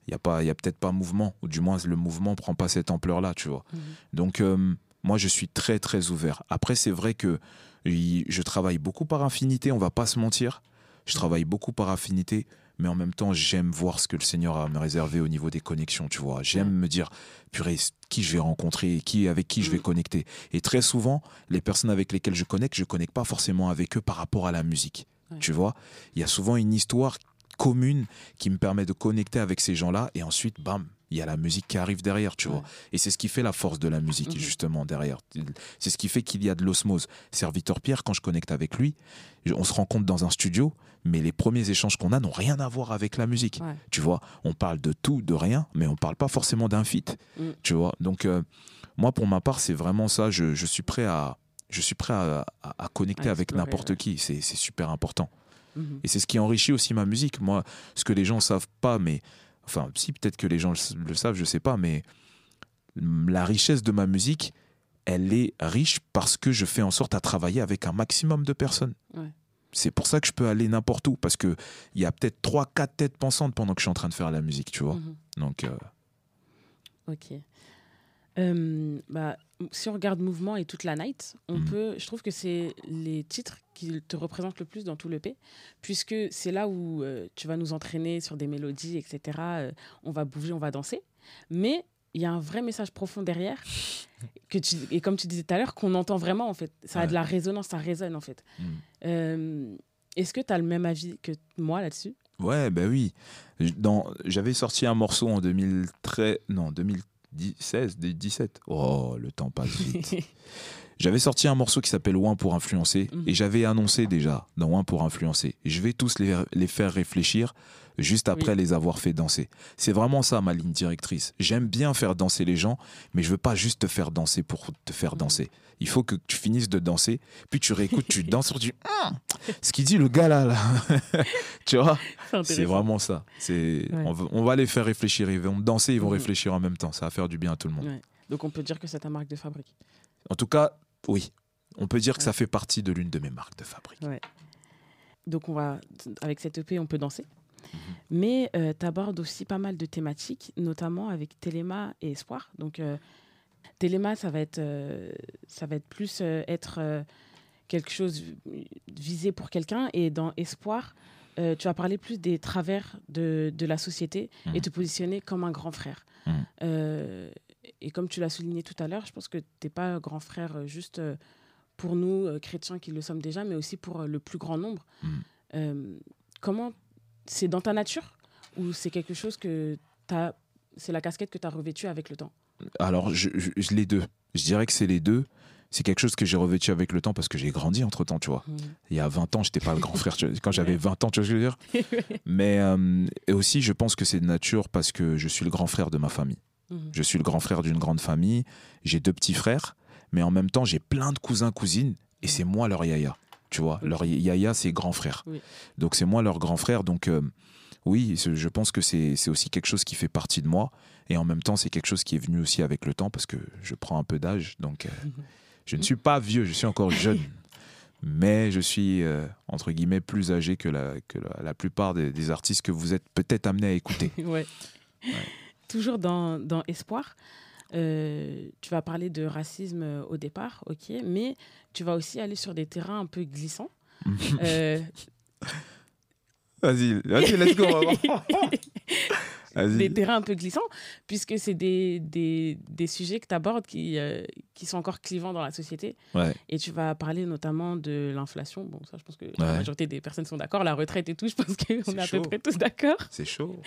il n'y a, pas- il y a peut-être pas mouvement, ou du moins le mouvement prend pas cette ampleur-là, tu vois. Mhm. Donc, euh, moi, je suis très, très ouvert. Après, c'est vrai que je travaille beaucoup par affinité, on va pas se mentir. Je travaille beaucoup par affinité, mais en même temps, j'aime voir ce que le Seigneur a à me réserver au niveau des connexions, tu vois. J'aime Ouais. me dire, purée, qui je vais rencontrer, qui, avec qui je vais Mm. connecter. Et très souvent, les personnes avec lesquelles je connecte, je connecte pas forcément avec eux par rapport à la musique. Ouais. Tu vois, il y a souvent une histoire commune qui me permet de connecter avec ces gens-là, et ensuite, bam, il y a la musique qui arrive derrière, tu Ouais. vois. Et c'est ce qui fait la force de la musique, Mhm. justement, derrière. C'est ce qui fait qu'il y a de l'osmose. Serviteur Pierre, quand je connecte avec lui, on se rencontre dans un studio, mais les premiers échanges qu'on a n'ont rien à voir avec la musique. Ouais. Tu vois, on parle de tout, de rien, mais on parle pas forcément d'un feat. Mm. Tu vois, donc euh, moi, pour ma part, c'est vraiment ça. Je, je suis prêt à, je suis prêt à, à- à connecter À avec n'importe ouais. qui. C'est super important. Mhm. Et c'est ce qui enrichit aussi ma musique. Moi, ce que les gens savent pas, mais enfin, si peut-être que les gens le, le savent, je sais pas, mais la richesse de ma musique, elle est riche parce que je fais en sorte à travailler avec un maximum de personnes. Ouais. C'est pour ça que je peux aller n'importe où parce que il y a peut-être trois, quatre têtes pensantes pendant que je suis en train de faire la musique, tu vois. Mhm. Donc euh, Ok. Euh, bah, si on regarde Mouvement et toute la night, on Mhm. peut, je trouve que c'est les titres qui te représentent le plus dans tout le P, puisque c'est là où euh, tu vas nous entraîner sur des mélodies, etc. Euh, on va bouger, on va danser. Mais il y a un vrai message profond derrière, que tu, et comme tu disais tout à l'heure, qu'on entend vraiment en fait. Ça a de la résonance, ça résonne en fait. mm. Est-ce que tu as le même avis que moi là-dessus? Ouais, ben oui. J'avais sorti un morceau en 2013, non, 2016, 17. Oh, le temps passe vite. J'avais sorti un morceau qui s'appelle Ouin pour influencer Mhm. et j'avais annoncé déjà dans Ouin pour influencer. Je vais tous les, les faire réfléchir juste après Oui. les avoir fait danser. C'est vraiment ça ma ligne directrice. J'aime bien faire danser les gens, mais je veux pas juste te faire danser pour te faire Mhm. danser. Il faut que tu finisses de danser, puis tu réécoutes, tu danses sur du Hum ce qu'il dit le gars là, là. tu vois? C'est vraiment ça. C'est Ouais. on, va, on va les faire réfléchir, ils vont danser, ils vont Mhm. réfléchir en même temps. Ça va faire du bien à tout le monde. Ouais. Donc on peut dire que c'est ta marque de fabrique. En tout cas, oui. On peut dire que ça fait partie de l'une de mes marques de fabrique. Donc, on va, avec cette EP, on peut danser? Mhm. Mais tu abordes aussi pas mal de thématiques, notamment avec Téléma et Espoir. Donc, euh, Téléma, ça va être, euh, ça va être plus euh, être euh, quelque chose visé pour quelqu'un. Et dans Espoir, euh, tu vas parler plus des travers de, de la société et Mhm. te positionner comme un grand frère. Mhm. Euh, et comme tu l'as souligné tout à l'heure, je pense que tu n'es pas grand frère euh, juste euh, pour nous, euh, chrétiens qui le sommes déjà, mais aussi pour euh, le plus grand nombre. Euh, comment c'est dans ta nature ou c'est quelque chose que tu as c'est la casquette que tu as revêtue avec le temps? Alors, je, les deux. Je dirais que c'est les deux. C'est quelque chose que j'ai revêtu avec le temps parce que j'ai grandi entre temps, tu vois. Il y a 20 ans, j'étais pas le grand frère. Quand j'avais 20 ans, tu vois ce que je veux dire? Mais euh, et aussi, je pense que c'est de nature parce que je suis le grand frère de ma famille. Mhm. Je suis le grand frère d'une grande famille. J'ai deux petits frères, mais en même temps, j'ai plein de cousins, cousines, et c'est moi leur yaya. Tu vois, Ok. leur yaya, c'est grand frère. Oui. Donc c'est moi leur grand frère. Donc euh, oui, je pense que c'est aussi quelque chose qui fait partie de moi. Et en même temps, c'est quelque chose qui est venu aussi avec le temps parce que je prends un peu d'âge. Donc euh, je ne suis pas vieux, je suis encore jeune. Mais je suis, euh, entre guillemets, plus âgé que la, que la, la plupart des, des artistes que vous êtes peut-être amenés à écouter. ouais. Toujours dans, dans Espoir, euh, tu vas parler de racisme euh, au départ, ok, mais tu vas aussi aller sur des terrains un peu glissants. Euh, Vas-y, vas-y, let's go. Vas-y. des terrains un peu glissants, puisque c'est des, des, des sujets que tu abordes qui, qui sont encore clivants dans la société. Ouais. Et tu vas parler notamment de l'inflation. Bon, ça, je pense que la majorité des personnes sont d'accord. La retraite et tout, je pense qu'on est à peu près tous d'accord. C'est chaud.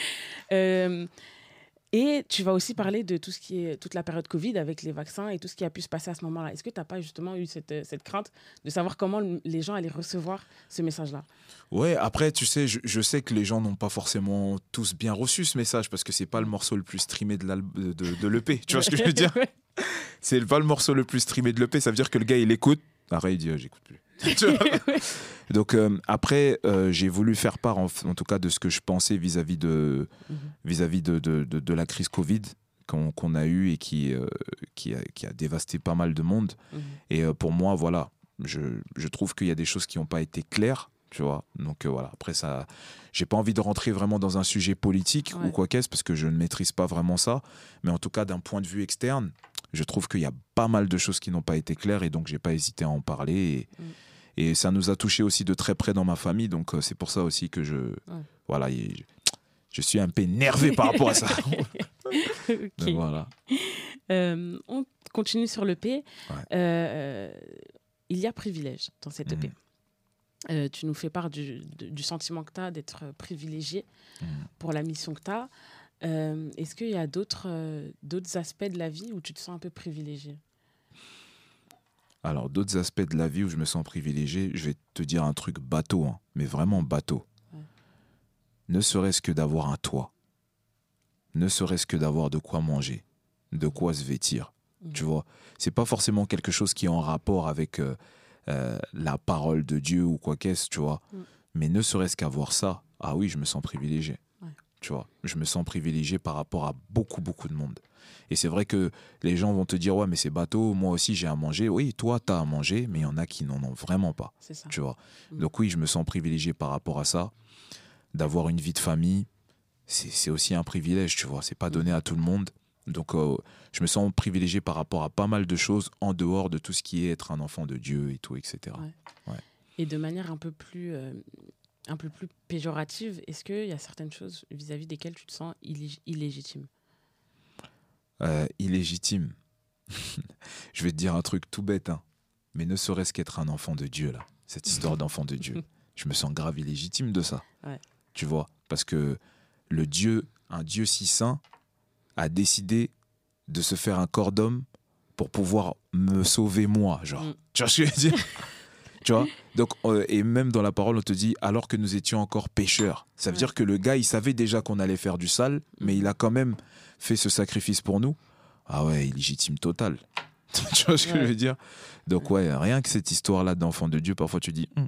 Et tu vas aussi parler de tout ce qui est toute la période Covid avec les vaccins et tout ce qui a pu se passer à ce moment-là. Est-ce que tu n'as pas justement eu cette, euh, cette crainte de savoir comment le- les gens allaient recevoir ce message-là? Ouais, après, tu sais, je, je sais que les gens n'ont pas forcément tous bien reçu ce message parce que c'est pas le morceau le plus streamé de de, de, l'EP. Tu vois ce que je veux dire? C'est pas le morceau le plus streamé de l'EP. Ça veut dire que le gars, il écoute. Après, il dit, j'écoute plus. Donc, euh, après, euh, j'ai voulu faire part, en, en tout cas, de ce que je pensais vis-à-vis de, Mhm. de, de, de- de la crise Covid qu'on a eue et qui, euh, qui, a, qui a dévasté pas mal de monde. Mhm. Et pour moi, voilà, je, je trouve qu'il y a des choses qui n'ont pas été claires, tu vois. Donc voilà, après ça, j'ai pas envie de rentrer vraiment dans un sujet politique Ouais. ou quoi qu'est-ce, parce que je ne maîtrise pas vraiment ça. Mais en tout cas, d'un point de vue externe, je trouve qu'il y a pas mal de choses qui n'ont pas été claires et donc j'ai pas hésité à en parler. Et, Mm. et ça nous a touché aussi de très près dans ma famille, donc euh, c'est pour ça aussi que je, voilà, je, je suis un peu énervé par rapport à ça. Donc voilà. Euh, on continue sur l'EP. Ouais. Euh, il y a privilège dans cette EP. Euh, tu nous fais part du, sentiment que tu as d'être privilégié Mhm. pour la mission que tu as. Est-ce qu'il y a d'autres euh, d'autres aspects de la vie où tu te sens un peu privilégié? Alors, d'autres aspects de la vie où je me sens privilégié, je vais te dire un truc bateau, hein, mais vraiment bateau. Ouais. Ne serait-ce que d'avoir un toit. Ne serait-ce que d'avoir de quoi manger, de quoi se vêtir. Mhm. Tu vois, c'est pas forcément quelque chose qui est en rapport avec euh, euh, la parole de Dieu ou quoi qu'est-ce, tu vois. Mm. Mais ne serait-ce qu'avoir ça, ah oui, je me sens privilégié. Tu vois, je me sens privilégié par rapport à beaucoup, beaucoup de monde. Et c'est vrai que les gens vont te dire, ouais, mais c'est bateau, moi aussi j'ai à manger. Oui, toi, tu as à manger, mais il y en a qui n'en ont vraiment pas. Ça. Tu vois. Mm. Donc oui, je me sens privilégié par rapport à ça. D'avoir une vie de famille, c'est aussi un privilège, tu vois. C'est pas Mm. donné à tout le monde. Donc euh, je me sens privilégié par rapport à pas mal de choses en dehors de tout ce qui est être un enfant de Dieu et tout, etc. Ouais. Et de manière un peu plus, euh, un peu plus péjorative, est-ce qu'il y a certaines choses vis-à-vis desquelles tu te sens illég- illégitime? Euh, illégitime. je vais te dire un truc tout bête, hein. mais ne serait-ce qu'être un enfant de Dieu, là, cette histoire d'enfant de Dieu, je me sens grave illégitime de ça. Ouais. Tu vois, parce que le Dieu, un Dieu si saint, a décidé de se faire un corps d'homme pour pouvoir me sauver moi, genre. Mm. Tu vois ce que je veux dire? Tu vois? Donc, euh, et même dans la parole, on te dit alors que nous étions encore pécheurs. Ça veut Ouais. dire que le gars, il savait déjà qu'on allait faire du sale, mais il a quand même fait ce sacrifice pour nous. Ah ouais, illégitime total. tu vois ce que je veux dire? Donc, ouais, rien que cette histoire-là d'enfant de Dieu, parfois tu dis Hum,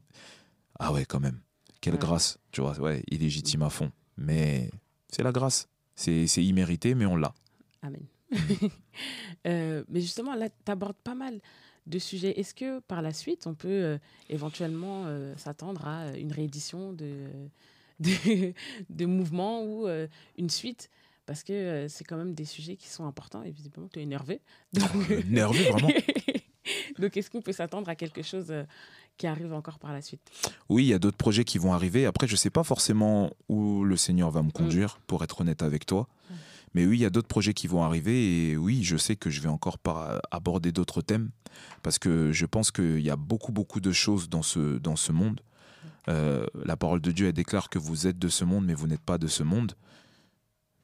ah ouais, quand même, quelle Ouais. grâce. Tu vois, ouais, illégitime à fond. Mais c'est la grâce. C'est c'est immérité, mais on l'a. Amen. Euh, mais justement, là, tu abordes pas mal de sujets. Est-ce que par la suite, on peut euh, éventuellement euh, s'attendre à une réédition de, de, de mouvements ou euh, une suite? Parce que euh, c'est quand même des sujets qui sont importants et visiblement, tu es énervé. Donc, Nerveux, vraiment. Donc, est-ce qu'on peut s'attendre à quelque chose euh, qui arrive encore par la suite? Oui, il y a d'autres projets qui vont arriver. Après, je ne sais pas forcément où le Seigneur va me conduire, pour être honnête avec toi. Mm. Mais oui, il y a d'autres projets qui vont arriver. Et oui, je sais que je vais encore pas aborder d'autres thèmes. Parce que je pense qu'il y a beaucoup, beaucoup de choses dans ce, dans ce monde. Euh, la parole de Dieu, elle déclare que vous êtes de ce monde, mais vous n'êtes pas de ce monde.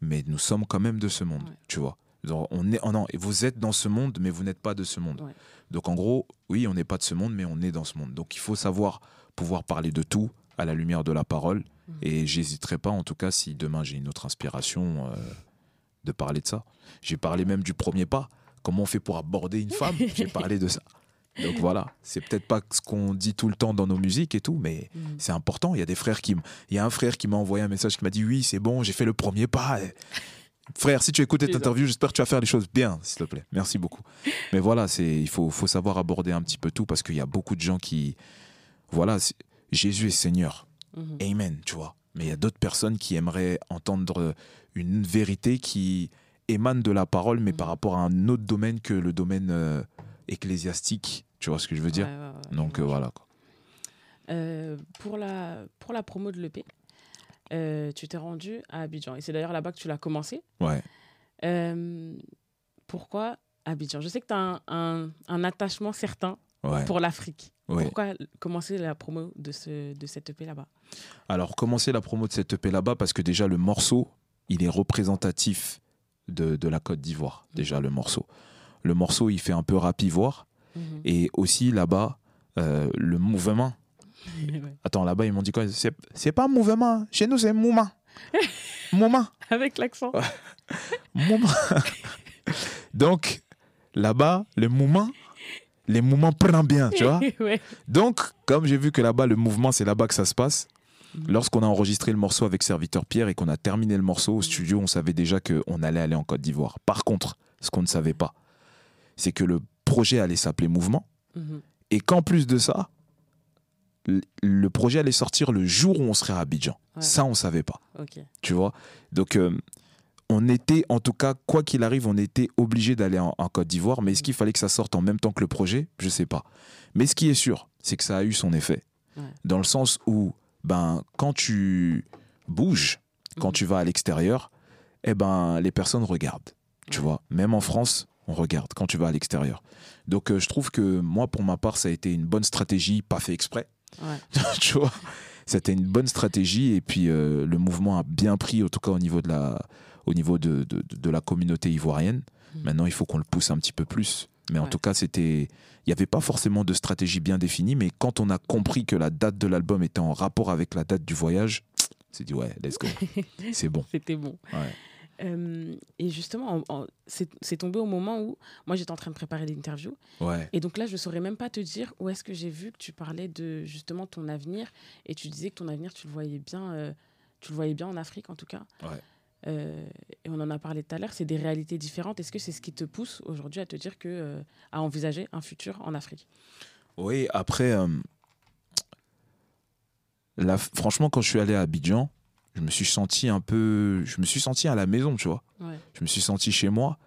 Mais nous sommes quand même de ce monde, Ouais. tu vois. Donc, on est, oh non, vous êtes dans ce monde, mais vous n'êtes pas de ce monde. Ouais. Donc en gros, oui, on n'est pas de ce monde, mais on est dans ce monde. Donc il faut savoir pouvoir parler de tout à la lumière de la parole. Mhm. Et j'hésiterai pas, en tout cas, si demain j'ai une autre inspiration, euh, de parler de ça. J'ai parlé même du premier pas. Comment on fait pour aborder une femme? J'ai parlé de ça. Donc voilà, c'est peut-être pas ce qu'on dit tout le temps dans nos musiques et tout, mais Mhm. c'est important. Il y a des frères qui, il y a un frère qui m'a envoyé un message qui m'a dit oui, c'est bon, j'ai fait le premier pas. Frère, si tu écoutes cette interview, j'espère que tu vas faire les choses bien, s'il te plaît. Merci beaucoup. Mais voilà, c'est, il faut, faut savoir aborder un petit peu tout parce qu'il y a beaucoup de gens qui, voilà, Jésus est Seigneur. Mhm. Amen, tu vois. Mais il y a d'autres personnes qui aimeraient entendre une vérité qui émane de la parole, mais par Mhm. rapport à un autre domaine que le domaine euh, ecclésiastique. Tu vois ce que je veux dire? Ouais, ouais, ouais, Donc euh, voilà. quoi. Euh, pour, la, pour la promo de l'EP, tu t'es rendu à Abidjan. Et c'est d'ailleurs là-bas que tu l'as commencé. Ouais. Pourquoi Abidjan? Je sais que tu as un, un- un attachement certain Ouais. pour l'Afrique. ouais. Pourquoi commencer la promo de, ce, de cette EP là-bas? Alors, commencer la promo de cette EP là-bas parce que déjà le morceau, il est représentatif de, de la Côte d'Ivoire. Déjà le morceau. Le morceau, il fait un peu rap ivoire. Mhm. Et aussi là-bas, euh, le mouvement. Ouais. Attends, là-bas, ils m'ont dit quoi? C'est pas mouvement. Chez nous, c'est mouvement. mouvement. Avec l'accent. Mouvement. Donc, là-bas, le mouvement, les mouvements prennent bien, tu vois? ouais. Donc, comme j'ai vu que là-bas, le mouvement, c'est là-bas que ça se passe, Mhm. Lorsqu'on a enregistré le morceau avec Serviteur Pierre et qu'on a terminé le morceau au studio, on savait déjà qu'on allait aller en Côte d'Ivoire. Par contre, ce qu'on ne savait pas, c'est que le projet allait s'appeler Mouvement Mhm. et qu'en plus de ça, le projet allait sortir le jour où on serait à Abidjan. Ouais. Ça, on ne savait pas, tu vois? Donc, euh, on était, en tout cas, quoi qu'il arrive, on était obligé d'aller en, en Côte d'Ivoire. Mais est-ce qu'il fallait que ça sorte en même temps que le projet? Je sais pas. Mais ce qui est sûr, c'est que ça a eu son effet. Ouais. Dans le sens où, ben, quand tu bouges, quand tu vas à l'extérieur, eh ben, les personnes regardent. Tu vois, même en France, on regarde quand tu vas à l'extérieur. Donc, euh, je trouve que moi, pour ma part, ça a été une bonne stratégie, pas fait exprès. Ouais. tu vois, c'était une bonne stratégie et puis euh, le mouvement a bien pris, en tout cas au niveau de la, au niveau de, de, de la communauté ivoirienne. Mhm. Maintenant, il faut qu'on le pousse un petit peu plus. Mais en Ouais. tout cas, c'était, il n'y avait pas forcément de stratégie bien définie. Mais quand on a compris que la date de l'album était en rapport avec la date du voyage, on s'est dit ouais, let's go, c'est bon. C'était bon. Ouais. Euh, et justement, en- en- c'est c'est tombé au moment où moi j'étais en train de préparer l'interview. Ouais. Et donc là, je saurais même pas te dire où est-ce que j'ai vu que tu parlais de justement ton avenir. Et tu disais que ton avenir, tu le voyais bien, euh, tu le voyais bien en Afrique en tout cas. Ouais. Euh, et on en a parlé tout à l'heure, c'est des réalités différentes. Est-ce que c'est ce qui te pousse aujourd'hui à te dire que euh, à envisager un futur en Afrique? Oui, après, euh, franchement, quand je suis allé à Abidjan, je me suis senti un peu, je me suis senti à la maison, tu vois. Ouais. Je me suis senti chez moi.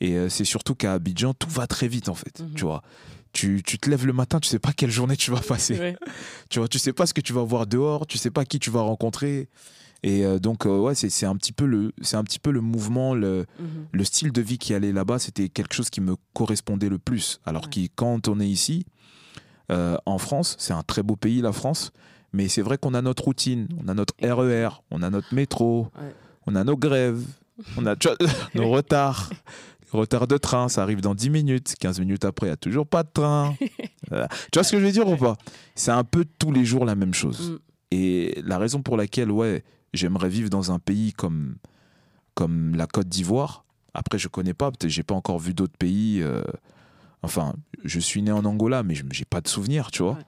Et c'est surtout qu'à Abidjan, tout va très vite, en fait. Mhm. Tu vois. Tu, tu te lèves le matin, tu sais pas quelle journée tu vas passer. Ouais. Tu vois, tu sais pas ce que tu vas voir dehors, tu sais pas qui tu vas rencontrer. Et euh, donc, euh, ouais, c'est un petit peu le, un petit peu le mouvement, le, Mhm. le style de vie qui allait là-bas, c'était quelque chose qui me correspondait le plus. Alors Ouais. que quand on est ici, euh, en France, c'est un très beau pays, la France, mais c'est vrai qu'on a notre routine, on a notre RER, on a notre métro, Ouais. on a nos grèves, on a nos retards. Les retards de train, ça arrive dans 10 minutes. 15 minutes après, il n'y a toujours pas de train. Voilà. Tu vois ce que je veux dire ou pas? C'est un peu tous les jours la même chose. Mm. Et la raison pour laquelle, ouais, j'aimerais vivre dans un pays comme, comme la Côte d'Ivoire. Après, je connais pas, peut-être j'ai pas encore vu d'autres pays. euh, enfin, je suis né en Angola, mais je j'ai pas de souvenirs, tu vois. Ouais.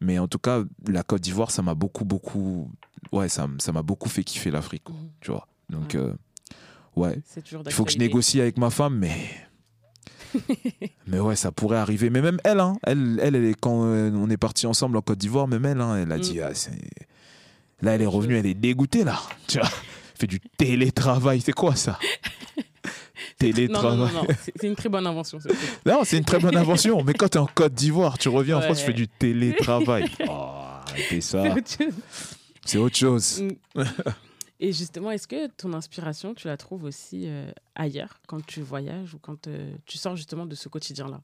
Mais en tout cas, la Côte d'Ivoire, ça m'a beaucoup, beaucoup. Ouais, ça m'a beaucoup fait kiffer l'Afrique, Mhm. tu vois. Donc, Ouais. euh, ouais. Il faut que je négocie avec ma femme, mais. mais ouais, ça pourrait arriver. Mais même elle, hein, elle, elle, elle est- quand euh, on est parti ensemble en Côte d'Ivoire, même elle, hein, elle a Mm. dit. ah, là, elle est revenue, elle est dégoûtée, là. Tu vois, fait du télétravail, c'est quoi ça? Télétravail. Non, non, non, non. c'est une très bonne invention. c'est- Non, c'est une très bonne invention. Mais quand tu es en Côte d'Ivoire, tu reviens en France, tu fais du télétravail. Oh, arrêtez ça. c'est autre chose. C'est autre chose. Mm. Et justement, est-ce que ton inspiration, tu la trouves aussi euh, ailleurs, quand tu voyages ou quand euh, tu sors justement de ce quotidien-là?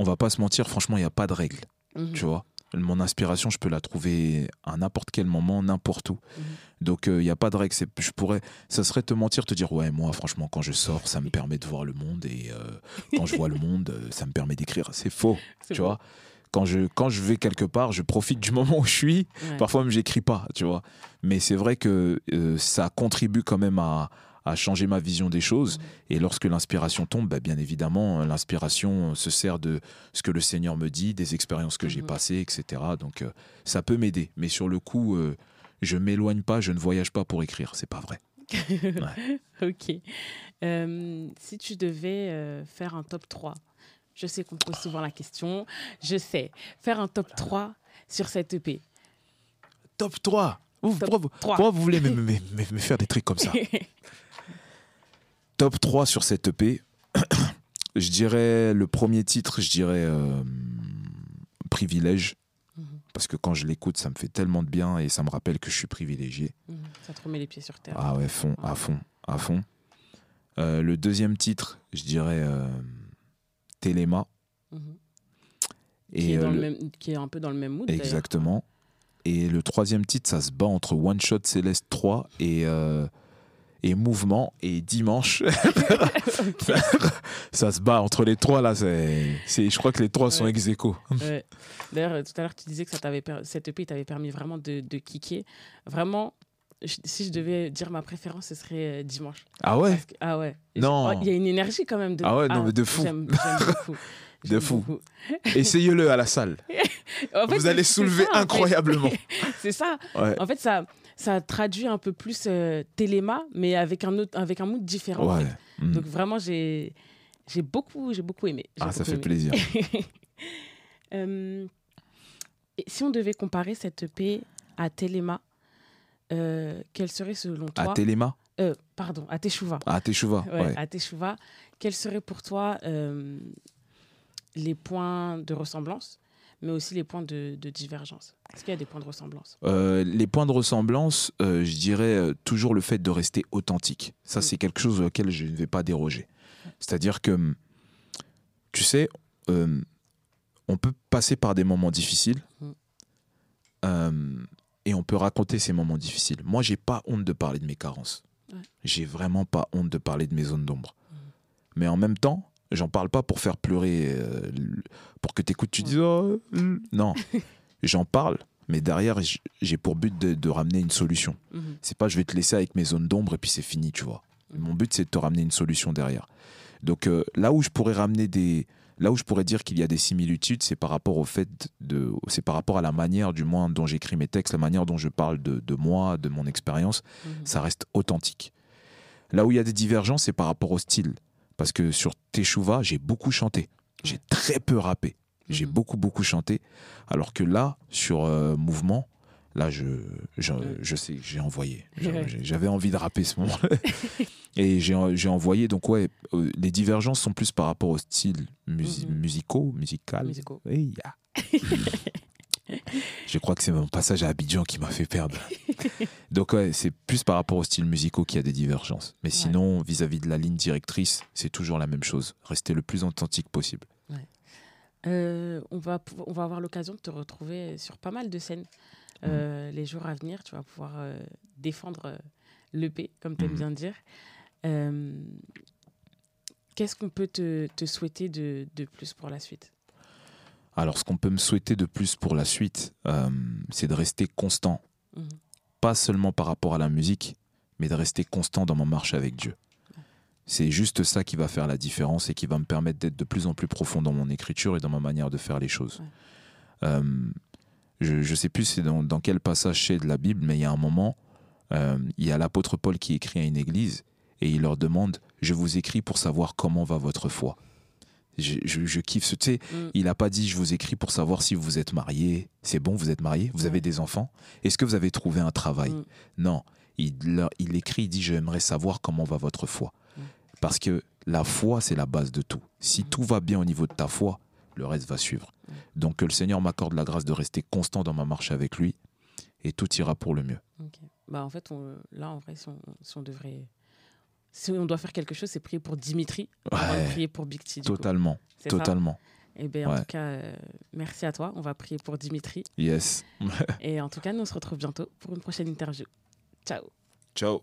On va pas se mentir, franchement, il n'y a pas de règle. Mhm. Tu vois Mon inspiration, je peux la trouver à n'importe quel moment, n'importe où. Mhm. Donc, il n'y a pas de règle. C'est- Je pourrais, ça serait te mentir, te dire, ouais, moi, franchement, quand je sors, ça me permet de voir le monde. Et euh, quand je vois le monde, euh, ça me permet d'écrire. C'est faux. Tu vois quand je, quand je vais quelque part, je profite du moment où je suis. Ouais. Parfois même, j'écris pas, tu vois. Mais c'est vrai que euh, ça contribue quand même à, à changer ma vision des choses. Et lorsque l'inspiration tombe, bah, bien évidemment, l'inspiration se sert de ce que le Seigneur me dit, des expériences que j'ai Mhm. passées, etc. Donc, euh, ça peut m'aider. Mais sur le coup, euh, je m'éloigne pas, je ne voyage pas pour écrire. C'est pas vrai. ok. Euh, si tu devais euh, faire un top 3, je sais qu'on pose souvent la question, je sais, faire un top 3 sur cette EP. Top 3 Vous- Top pourquoi, vous- 3. pourquoi vous voulez me, me- me- me faire des trucs comme ça? Top 3 sur cette EP. je dirais le premier titre, je dirais euh, Privilège. Mhm. Parce que quand je l'écoute, ça me fait tellement de bien et ça me rappelle que je suis privilégié. Mhm. Ça te remet les pieds sur terre. Ah ouais, fond, à fond, à fond. Euh, le deuxième titre, je dirais euh, Téléma. Mhm. Et qui, est dans le le- même, qui est un peu dans le même mood. Exactement. Et le troisième titre, ça se bat entre One Shot Céleste 3 et, et Mouvement. Et Dimanche, ça se bat entre les trois là. C'est, je crois que les trois sont ex aequo. Ouais. D'ailleurs, euh, tout à l'heure, tu disais que ça t'avait per- cette EP t'avait permis vraiment de, de kicker. Vraiment, je- si je devais dire ma préférence, ce serait euh, Dimanche. Ah ouais? Que- ah ouais. Non. je- oh, Il y a une énergie quand même. De, Ah ouais, non, mais de fou. J'aime beaucoup. De fou. Essayez-le à la salle. En fait, Vous allez soulever ça, incroyablement. C'est ça. Ouais. En fait, ça, ça traduit un peu plus euh, Téléma, mais avec un, autre, avec un mood différent. en fait. Mm. Donc vraiment, j'ai j'ai beaucoup, j'ai beaucoup aimé. J'ai Ah, ça beaucoup fait aimé. plaisir. Euh, et si on devait comparer cette EP à Téléma, euh, quel serait selon À toi Téléma? euh, Pardon, à Teshuva. À Teshuva Ouais, ouais. À Teshuva, quels seraient pour toi euh, les points de ressemblance, mais aussi les points de, de divergence Est-ce qu'il y a des points de ressemblance? Euh, les points de ressemblance, euh, je dirais euh, toujours le fait de rester authentique. Ça, Mm. c'est quelque chose auquel je ne vais pas déroger. C'est-à-dire que, tu sais, euh, on peut passer par des moments difficiles Mm. et on peut raconter ces moments difficiles. Moi, j'ai pas honte de parler de mes carences. Ouais. J'ai vraiment pas honte de parler de mes zones d'ombre. Mm. Mais en même temps, j'en parle pas pour faire pleurer, euh, pour que tu écoutes, tu dises oh, euh, non. j'en parle, mais derrière, j'ai pour but de, de ramener une solution. Mhm. C'est pas je vais te laisser avec mes zones d'ombre et puis c'est fini, tu vois. Mhm. Mon but, c'est de te ramener une solution derrière. Donc euh, là où je pourrais ramener des. Là où je pourrais dire qu'il y a des similitudes, c'est par rapport au fait de. C'est par rapport à la manière, du moins, dont j'écris mes textes, la manière dont je parle de, de moi, de mon expérience. Mhm. Ça reste authentique. Là où il y a des divergences, c'est par rapport au style. Parce que sur Teshuva, j'ai beaucoup chanté. J'ai très peu rappé. J'ai Mhm. beaucoup, beaucoup chanté. Alors que là, sur euh, Mouvement, là, je, je, sais, j'ai envoyé. J'avais envie de rapper ce moment Et j'ai envoyé. Donc, ouais, euh, les divergences sont plus par rapport au style musi- Mhm. musicaux, musical. Musicaux. Oui, ya. Je crois que c'est mon passage à Abidjan qui m'a fait perdre. Donc ouais, c'est plus par rapport au style musicaux qu'il y a des divergences. Mais sinon, vis-à-vis de la ligne directrice, c'est toujours la même chose. Rester le plus authentique possible. Euh, on, va, pou- on va avoir l'occasion de te retrouver sur pas mal de scènes euh, les jours à venir. Tu vas pouvoir euh, défendre euh, l'EP, comme tu aimes Mhm. bien dire. Qu'est-ce qu'on peut te, te souhaiter de, de plus pour la suite? Alors, ce qu'on peut me souhaiter de plus pour la suite, euh, c'est de rester constant. Mhm. Pas seulement par rapport à la musique, mais de rester constant dans ma marche avec Dieu. C'est juste ça qui va faire la différence et qui va me permettre d'être de plus en plus profond dans mon écriture et dans ma manière de faire les choses. Ouais. Euh, je ne sais plus c'est dans, dans quel passage c'est de la Bible, mais il y a un moment, euh, il y a l'apôtre Paul qui écrit à une église et il leur demande Je vous écris pour savoir comment va votre foi. Je, je- je kiffe ce. Tu sais, Mm. il n'a pas dit Je vous écris pour savoir si vous êtes marié. C'est bon, vous êtes marié Vous avez des enfants Est-ce que vous avez trouvé un travail Mm. Non. Il, il écrit Il dit J'aimerais savoir comment va votre foi. Mm. Parce que La foi, c'est la base de tout. Si tout va bien au niveau de ta foi, le reste va suivre. Donc que le Seigneur m'accorde la grâce de rester constant dans ma marche avec lui et tout ira pour le mieux. Bah, en fait, on- là, en vrai, si on, si on devrait. Si on doit faire quelque chose, c'est prier pour Dimitri, avant de Ouais, prier pour Big T. totalement, totalement. Eh bien, en Ouais. tout cas, euh, merci à toi. On va prier pour Dimitri. Yes. Et en tout cas, nous on se retrouve bientôt pour une prochaine interview. Ciao Ciao.